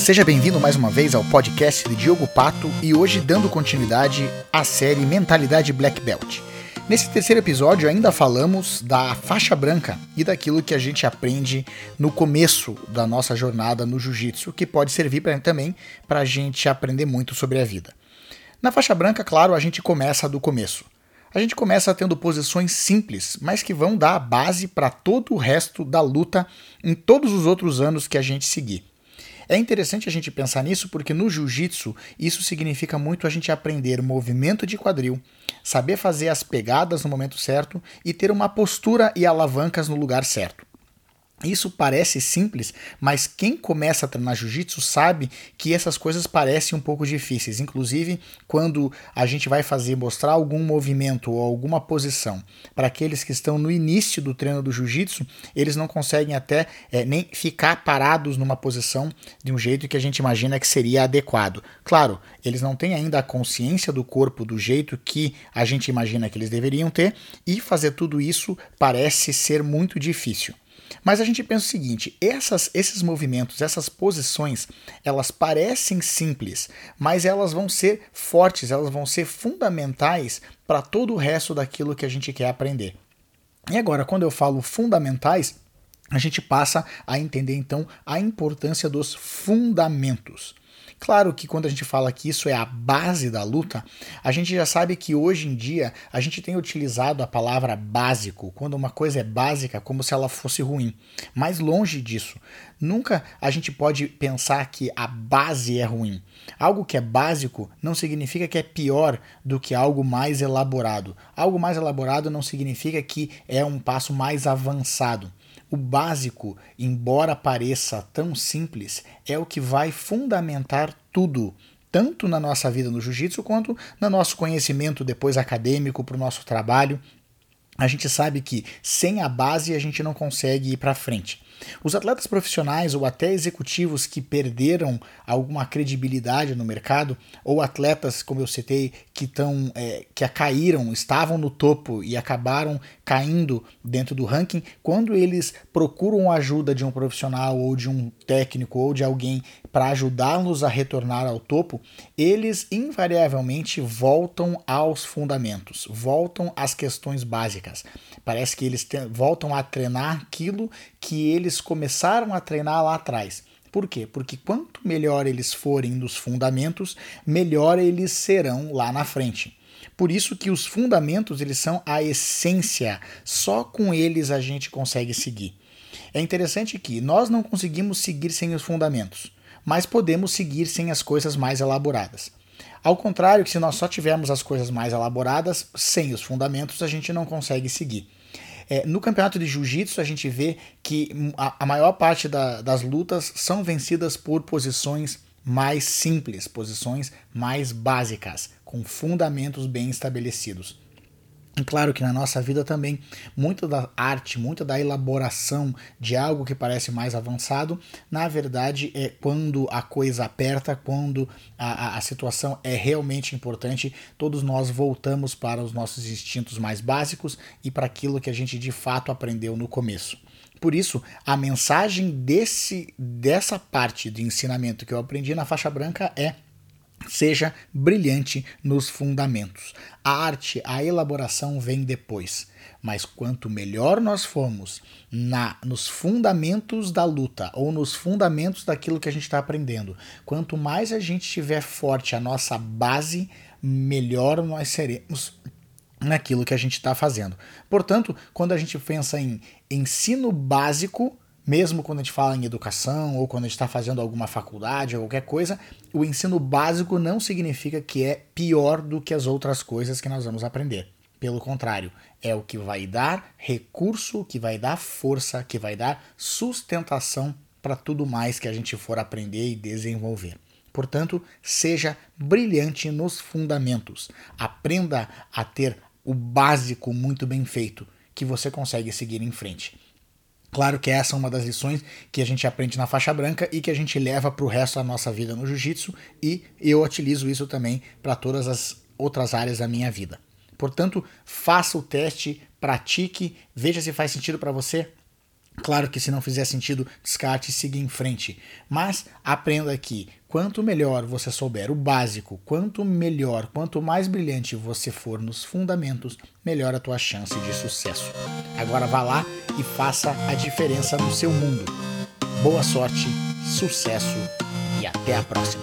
Seja bem-vindo mais uma vez ao podcast de Diogo Pato e hoje dando continuidade à série Mentalidade Black Belt. Nesse terceiro episódio ainda falamos da faixa branca e daquilo que a gente aprende no começo da nossa jornada no jiu-jitsu, que pode servir pra, também para a gente aprender muito sobre a vida. Na faixa branca, claro, a gente começa do começo. A gente começa tendo posições simples, mas que vão dar a base para todo o resto da luta em todos os outros anos que a gente seguir. É interessante a gente pensar nisso porque no jiu-jitsu isso significa muito a gente aprender movimento de quadril, saber fazer as pegadas no momento certo e ter uma postura e alavancas no lugar certo. Isso parece simples, mas quem começa a treinar jiu-jitsu sabe que essas coisas parecem um pouco difíceis. Inclusive, quando a gente vai fazer mostrar algum movimento ou alguma posição para aqueles que estão no início do treino do jiu-jitsu, eles não conseguem até é, nem ficar parados numa posição de um jeito que a gente imagina que seria adequado. Claro, eles não têm ainda a consciência do corpo do jeito que a gente imagina que eles deveriam ter, e fazer tudo isso parece ser muito difícil. Mas a gente pensa o seguinte: essas, esses movimentos, essas posições, elas parecem simples, mas elas vão ser fortes, elas vão ser fundamentais para todo o resto daquilo que a gente quer aprender. E agora, quando eu falo fundamentais, a gente passa a entender então a importância dos fundamentos. Claro que quando a gente fala que isso é a base da luta, a gente já sabe que hoje em dia a gente tem utilizado a palavra básico quando uma coisa é básica como se ela fosse ruim. Mas longe disso. Nunca a gente pode pensar que a base é ruim. Algo que é básico não significa que é pior do que algo mais elaborado. Algo mais elaborado não significa que é um passo mais avançado. O básico, embora pareça tão simples, é o que vai fundamentar tudo, tanto na nossa vida no jiu-jitsu quanto no nosso conhecimento depois acadêmico para o nosso trabalho. A gente sabe que sem a base a gente não consegue ir para frente. Os atletas profissionais ou até executivos que perderam alguma credibilidade no mercado, ou atletas, como eu citei, que, tão, é, que caíram, estavam no topo e acabaram caindo dentro do ranking, quando eles procuram a ajuda de um profissional ou de um técnico ou de alguém para ajudá-los a retornar ao topo, eles invariavelmente voltam aos fundamentos, voltam às questões básicas. Parece que eles voltam a treinar aquilo que eles começaram a treinar lá atrás. Por quê? Porque quanto melhor eles forem nos fundamentos, melhor eles serão lá na frente. Por isso que os fundamentos eles são a essência. Só com eles a gente consegue seguir. É interessante que nós não conseguimos seguir sem os fundamentos, mas podemos seguir sem as coisas mais elaboradas. Ao contrário, que se nós só tivermos as coisas mais elaboradas, sem os fundamentos, a gente não consegue seguir. É, no campeonato de jiu-jitsu, a gente vê que a, a maior parte da, das lutas são vencidas por posições mais simples, posições mais básicas, com fundamentos bem estabelecidos. Claro que na nossa vida também, muito da arte, muito da elaboração de algo que parece mais avançado, na verdade é quando a coisa aperta, quando a, a, a situação é realmente importante, todos nós voltamos para os nossos instintos mais básicos e para aquilo que a gente de fato aprendeu no começo. Por isso, a mensagem desse, dessa parte de ensinamento que eu aprendi na faixa branca é seja brilhante nos fundamentos. A arte, a elaboração vem depois. Mas quanto melhor nós formos na nos fundamentos da luta ou nos fundamentos daquilo que a gente está aprendendo, quanto mais a gente tiver forte a nossa base, melhor nós seremos naquilo que a gente está fazendo. Portanto, quando a gente pensa em ensino básico, mesmo quando a gente fala em educação ou quando a gente está fazendo alguma faculdade ou qualquer coisa, o ensino básico não significa que é pior do que as outras coisas que nós vamos aprender. Pelo contrário, é o que vai dar recurso, que vai dar força, que vai dar sustentação para tudo mais que a gente for aprender e desenvolver. Portanto, seja brilhante nos fundamentos. Aprenda a ter o básico muito bem feito, que você consegue seguir em frente. Claro que essa é uma das lições que a gente aprende na faixa branca e que a gente leva para o resto da nossa vida no jiu-jitsu e eu utilizo isso também para todas as outras áreas da minha vida. Portanto, faça o teste, pratique, veja se faz sentido para você. Claro que se não fizer sentido, descarte e siga em frente. Mas aprenda que quanto melhor você souber o básico, quanto melhor, quanto mais brilhante você for nos fundamentos, melhor a tua chance de sucesso. Agora vá lá e faça a diferença no seu mundo. Boa sorte, sucesso e até a próxima.